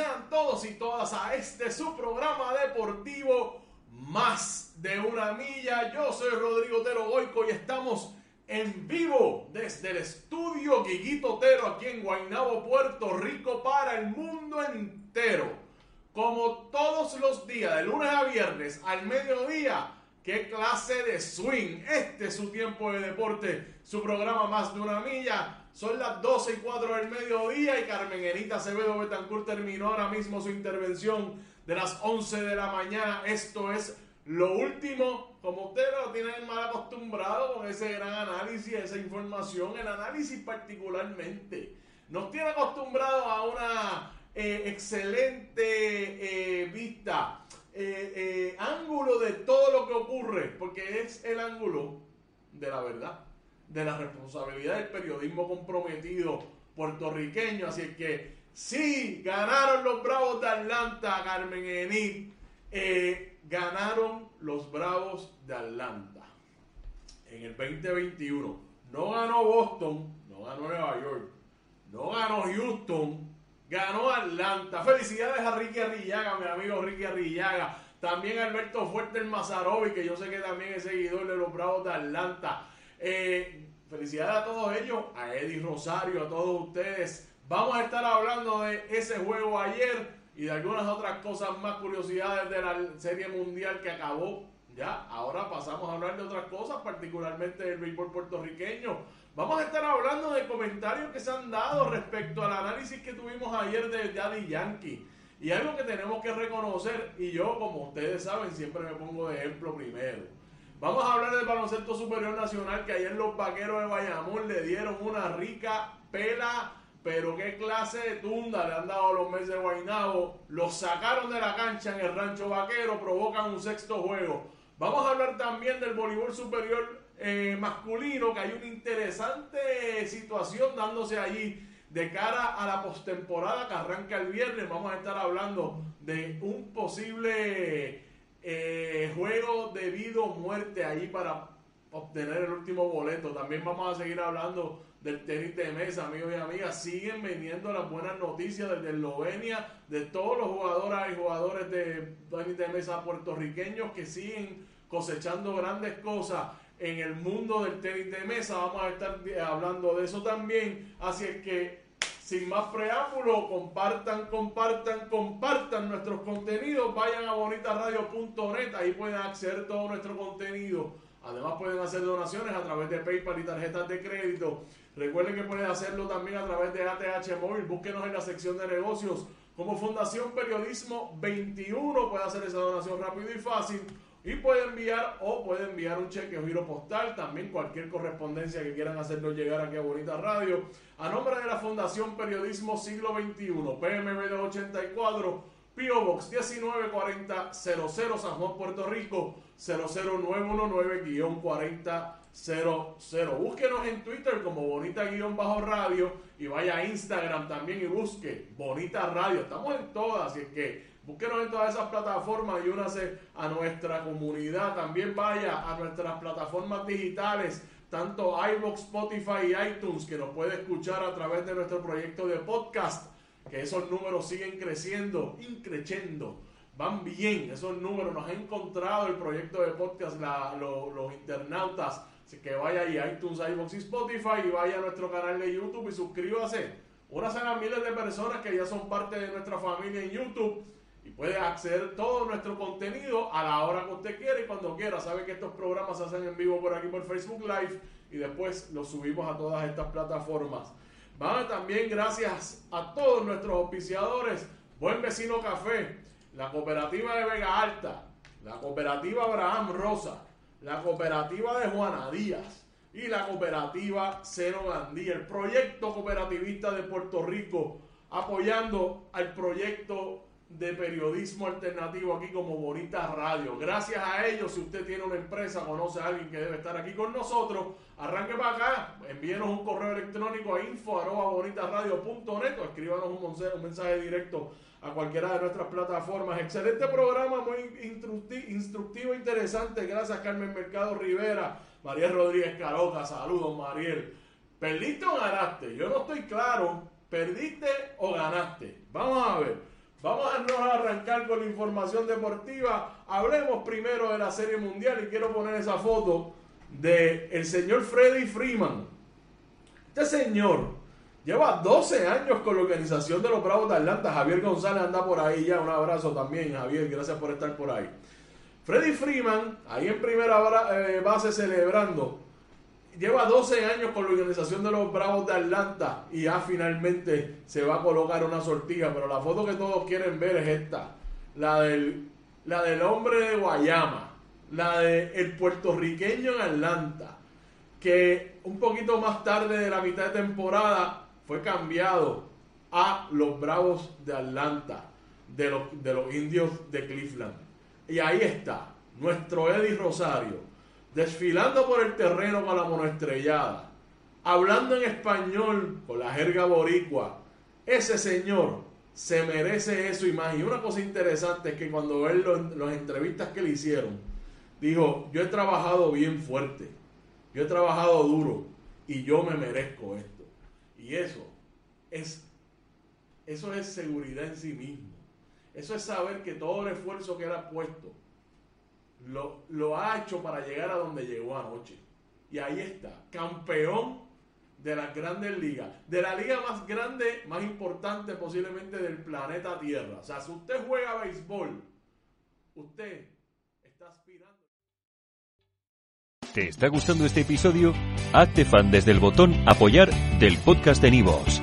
sean todos y todas a este su programa deportivo Más de una milla. Yo soy Rodrigo Otero Goico y estamos en vivo desde el estudio Guiguito Otero aquí en Guaynabo, Puerto Rico para el mundo entero. Como todos los días, de lunes a viernes al mediodía, ¿Qué clase de swing? Este es su tiempo de deporte, su programa más de una milla. Son las 12 y 4 del mediodía y Carmen Enita Acevedo Betancourt terminó ahora mismo su intervención de las 11 de la mañana. Esto es lo último, como ustedes lo tienen mal acostumbrado con ese gran análisis, esa información, el análisis particularmente. Nos tiene acostumbrado a una eh, excelente eh, vista eh, ángulo de todo lo que ocurre, porque es el ángulo de la verdad, de la responsabilidad del periodismo comprometido puertorriqueño. Así que sí, ganaron los Bravos de Atlanta, Carmen Enid. Eh, ganaron los Bravos de Atlanta en el 2021. No ganó Boston, no ganó Nueva York, no ganó Houston, ganó Atlanta. Felicidades a Ricky Arrillaga, mi amigo Ricky Arrillaga. También Alberto Fuerte el Mazarovi, que yo sé que también es seguidor de los Bravos de Atlanta. Eh, felicidades a todos ellos, a Eddie Rosario, a todos ustedes. Vamos a estar hablando de ese juego ayer y de algunas otras cosas más, curiosidades de la Serie Mundial que acabó. Ya, ahora pasamos a hablar de otras cosas, particularmente del béisbol puertorriqueño. Vamos a estar hablando de comentarios que se han dado respecto al análisis que tuvimos ayer de Daddy Yankee. Y algo que tenemos que reconocer, y yo, como ustedes saben, siempre me pongo de ejemplo primero. Vamos a hablar del baloncesto superior nacional, que ayer los vaqueros de Bayamón le dieron una rica pela, pero qué clase de tunda le han dado a los meses de Guaynabo. Los sacaron de la cancha en el rancho vaquero, provocan un sexto juego. Vamos a hablar también del voleibol superior eh, masculino, que hay una interesante situación dándose allí de cara a la postemporada que arranca el viernes. Vamos a estar hablando de un posible eh, juego de vida o muerte allí para obtener el último boleto. También vamos a seguir hablando del tenis de mesa, amigos y amigas. Siguen viniendo las buenas noticias desde Eslovenia, de todos los jugadores y jugadores de tenis de mesa puertorriqueños que siguen cosechando grandes cosas en el mundo del tenis de mesa. Vamos a estar hablando de eso también. Así es que, sin más preámbulo, compartan, compartan, compartan nuestros contenidos. Vayan a bonitasradio.net, ahí pueden acceder a todo nuestro contenido. Además pueden hacer donaciones a través de PayPal y tarjetas de crédito. Recuerden que pueden hacerlo también a través de ATH Móvil. Búsquenos en la sección de negocios como Fundación Periodismo 21. Puede hacer esa donación rápido y fácil y puede enviar o puede enviar un cheque o giro postal, también cualquier correspondencia que quieran hacernos llegar aquí a Bonita Radio, a nombre de la Fundación Periodismo Siglo XXI, PMB 284, P.O. Box 1940 00 San Juan, Puerto Rico 00919-4000. Búsquenos en Twitter como Bonita-Radio y vaya a Instagram también y busque Bonita Radio. Estamos en todas, así es que Búsquenos en todas esas plataformas y únase a nuestra comunidad. También vaya a nuestras plataformas digitales, tanto iVoox, Spotify y iTunes, que nos puede escuchar a través de nuestro proyecto de podcast, que esos números siguen creciendo, increciendo. Van bien esos números, nos ha encontrado el proyecto de podcast los internautas. Así que vaya ahí, iTunes, iVoox y Spotify y vaya a nuestro canal de YouTube y suscríbase. Unas a miles de personas que ya son parte de nuestra familia en YouTube y puede acceder todo nuestro contenido a la hora que usted quiera y cuando quiera. Sabe que estos programas se hacen en vivo por aquí por Facebook Live y después los subimos a todas estas plataformas. También gracias a todos nuestros auspiciadores. Buen Vecino Café, la cooperativa de Vega Alta, la cooperativa Abraham Rosa, la cooperativa de Juana Díaz y la cooperativa Cero Gandía, el proyecto cooperativista de Puerto Rico, apoyando al proyecto de periodismo alternativo aquí como Bonita Radio. Gracias a ellos, si usted tiene una empresa, conoce a alguien que debe estar aquí con nosotros, arranque para acá, envíenos un correo electrónico a info o escríbanos un mensaje, directo a cualquiera de nuestras plataformas. Excelente programa, muy instructivo, interesante. Gracias Carmen Mercado Rivera, María Rodríguez Caroca, saludos Mariel. Perlito ganaste, yo no estoy claro ¿Perdiste o ganaste? Vamos a ver. Vamos a arrancar con la información deportiva. Hablemos primero de la Serie Mundial y quiero poner esa foto de el señor Freddy Freeman. Este señor lleva 12 años con la organización de los Bravos de Atlanta. Javier González anda por ahí ya. Un abrazo también, Javier. Gracias por estar por ahí. Freddy Freeman, ahí en primera eh, base celebrando lleva 12 años con la organización de los Bravos de Atlanta y ya finalmente se va a colocar una sortija, pero la foto que todos quieren ver es esta, la del, la del hombre de Guayama, la del el puertorriqueño en Atlanta, que un poquito más tarde de la mitad de temporada fue cambiado a los Bravos de Atlanta, de los, de los indios de Cleveland. Y ahí está, nuestro Eddie Rosario desfilando por el terreno con la monoestrellada, hablando en español con la jerga boricua. Ese señor se merece eso y más. Y una cosa interesante es que cuando él las entrevistas que le hicieron, dijo, yo he trabajado bien fuerte, yo he trabajado duro y yo me merezco esto. Y eso es, eso es seguridad en sí mismo. Eso es saber que todo el esfuerzo que él ha puesto lo, ha hecho para llegar a donde llegó anoche. Y ahí está, campeón de las grandes ligas, de la liga más grande, más importante posiblemente del planeta Tierra. O sea, si usted juega béisbol, usted está aspirando. ¿Te está gustando este episodio? Hazte fan desde el botón apoyar del podcast de Nivos.